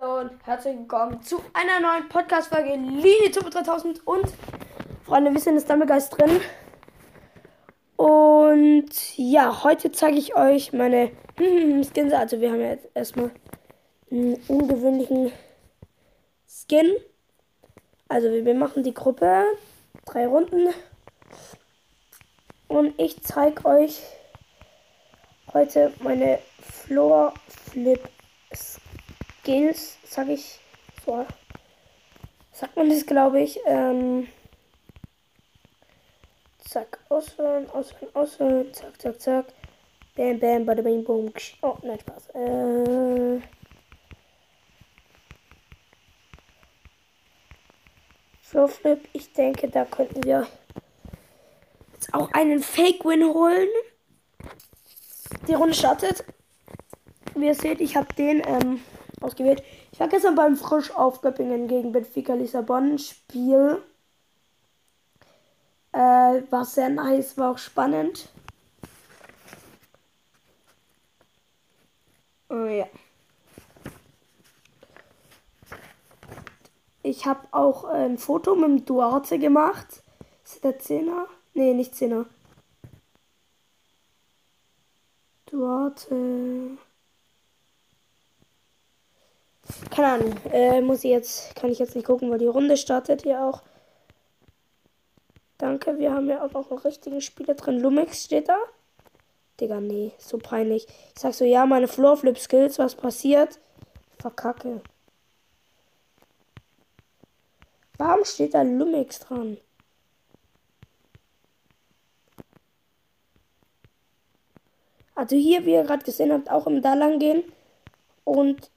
und herzlich willkommen zu einer neuen Podcast-Folge Linie Super 3000 und Freunde, wir sind jetzt Dumblegeist drin. Und ja, heute zeige ich euch meine Skins. Also wir haben jetzt erstmal einen ungewöhnlichen Skin. Also wir machen die Gruppe, drei Runden. Und ich zeige euch heute meine Floor Flip. Skills, sag ich so. Sagt man das, glaube ich. Ähm, zack, auswählen, auswählen, auswählen, zack, zack, zack. Bam, bam, bada, bing, boom. Oh, nein, Spaß. Äh, Flowflip, ich denke, da könnten wir jetzt auch einen Fake-Win holen. Die Runde startet. Wie ihr seht, ich habe den ähm, ausgewählt. Ich war gestern beim Frisch auf Göppingen gegen Benfica Lissabon Spiel. Äh, war sehr nice, war auch spannend. Oh ja. Ich habe auch ein Foto mit dem Duarte gemacht. Ist der Zehner? Nee, nicht Zehner. Duarte. Keine Ahnung. Äh, muss ich jetzt, kann ich jetzt nicht gucken, weil die Runde startet hier auch. Danke, wir haben ja auch noch einen richtigen Spieler drin. Lumix steht da. Digga, nee, so peinlich. Ich sag so, ja, meine Floor Flip Skills, was passiert? Verkacke. Warum steht da Lumix dran? Also hier, wie ihr gerade gesehen habt, auch im da lang gehen. Und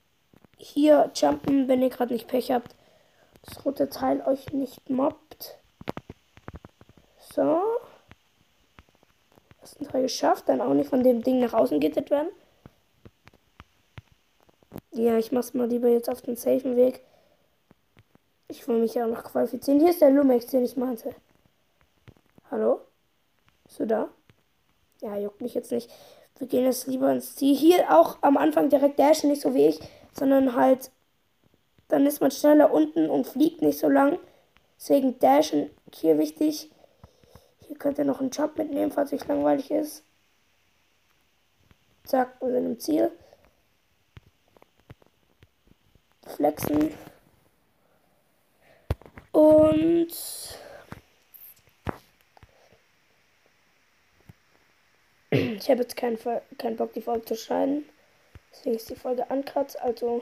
hier jumpen, wenn ihr gerade nicht Pech habt. Das rote Teil euch nicht mobbt. So. Ersten Teil geschafft. Dann auch nicht von dem Ding nach außen gittet werden. Ja, ich mach's mal lieber jetzt auf den safen Weg. Ich will mich ja auch noch qualifizieren. Hier ist der Lumex, den ich meinte. Hallo? Bist du da? Ja, juckt mich jetzt nicht. Wir gehen jetzt lieber ins Ziel. Hier auch am Anfang direkt dashen, nicht so wie ich sondern halt, dann ist man schneller unten und fliegt nicht so lang. Deswegen Dashen hier wichtig. Hier könnt ihr noch einen Jump mitnehmen, falls euch langweilig ist. Zack, wir sind im Ziel. Flexen. Und ich habe jetzt keinen, keinen Bock, die Folge zu schneiden. Deswegen ist die Folge ankratzt. Also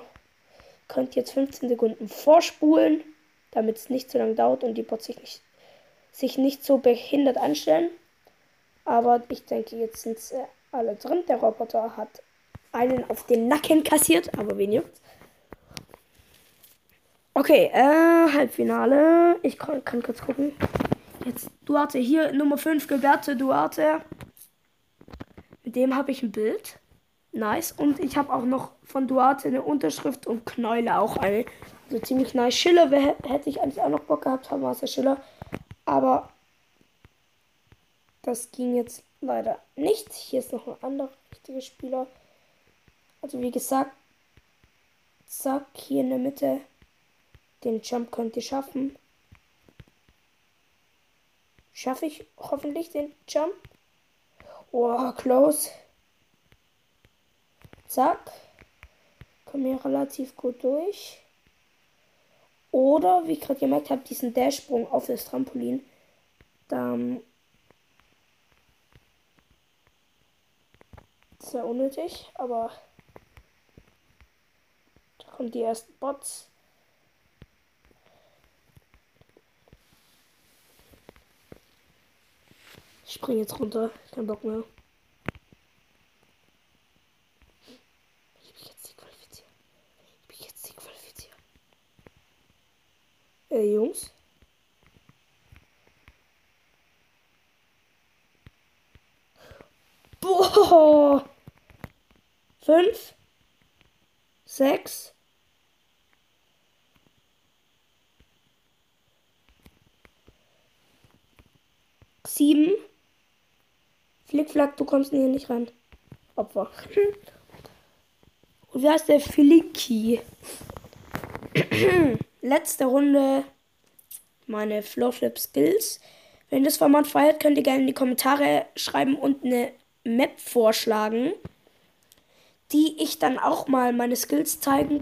könnt ihr jetzt 15 Sekunden vorspulen, damit es nicht so lange dauert und die Bots sich nicht, sich nicht so behindert anstellen. Aber ich denke, jetzt sind sie alle drin. Der Roboter hat einen auf den Nacken kassiert, aber wen juckt? Okay, äh, Halbfinale. Ich kann, kann kurz gucken. Jetzt Duarte hier, Nummer 5, Gilberto Duarte. Mit dem habe ich ein Bild. Nice. Und ich habe auch noch von Duarte eine Unterschrift und Knäule auch eine. Also ziemlich nice. Schiller hätte ich eigentlich auch noch Bock gehabt haben, der Schiller. Aber das ging jetzt leider nicht. Hier ist noch ein anderer richtiger Spieler. Also wie gesagt, zack, hier in der Mitte. Den Jump könnt ihr schaffen. Schaffe ich hoffentlich den Jump? Oh, close. Zack. Kommen hier relativ gut durch. Oder, wie ich gerade gemerkt habe, diesen Dashsprung auf das Trampolin. Dann. Sehr unnötig, aber. Da kommen die ersten Bots. Ich spring jetzt runter. Kein Bock mehr. Äh, Jungs. Boah. Fünf. Sechs. Sieben. Flickflack, du kommst hier nicht rein. Opfer. Und wer ist der Flicky? Letzte Runde meine Flowflip Skills. Wenn das Format feiert, könnt ihr gerne in die Kommentare schreiben und eine Map vorschlagen, die ich dann auch mal meine Skills zeigen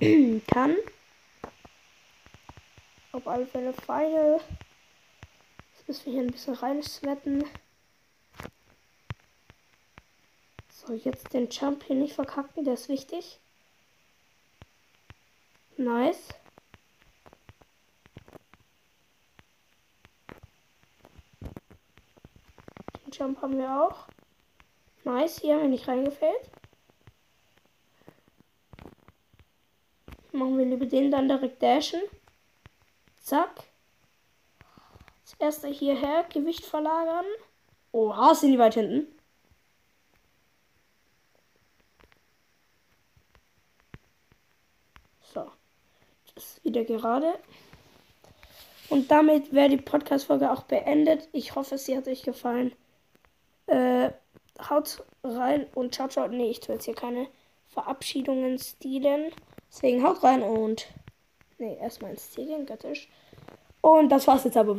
kann. Auf alle Fälle Final. Jetzt müssen wir hier ein bisschen reinswetten. So, jetzt den Jump hier nicht verkacken, der ist wichtig. Nice. Jump haben wir auch. Nice, hier haben wir nicht reingefällt. Machen wir lieber den dann direkt dashen. Zack. Das erste hierher, Gewicht verlagern. Oha, sind die weit hinten. So. Das ist wieder gerade. Und damit wäre die Podcast-Folge auch beendet. Ich hoffe, sie hat euch gefallen. Äh, haut rein und ciao, ciao. Nee, ich tue jetzt hier keine Verabschiedungen stilen. Deswegen haut rein und. Nee, erstmal ins gehen, göttisch. Und das war's jetzt aber.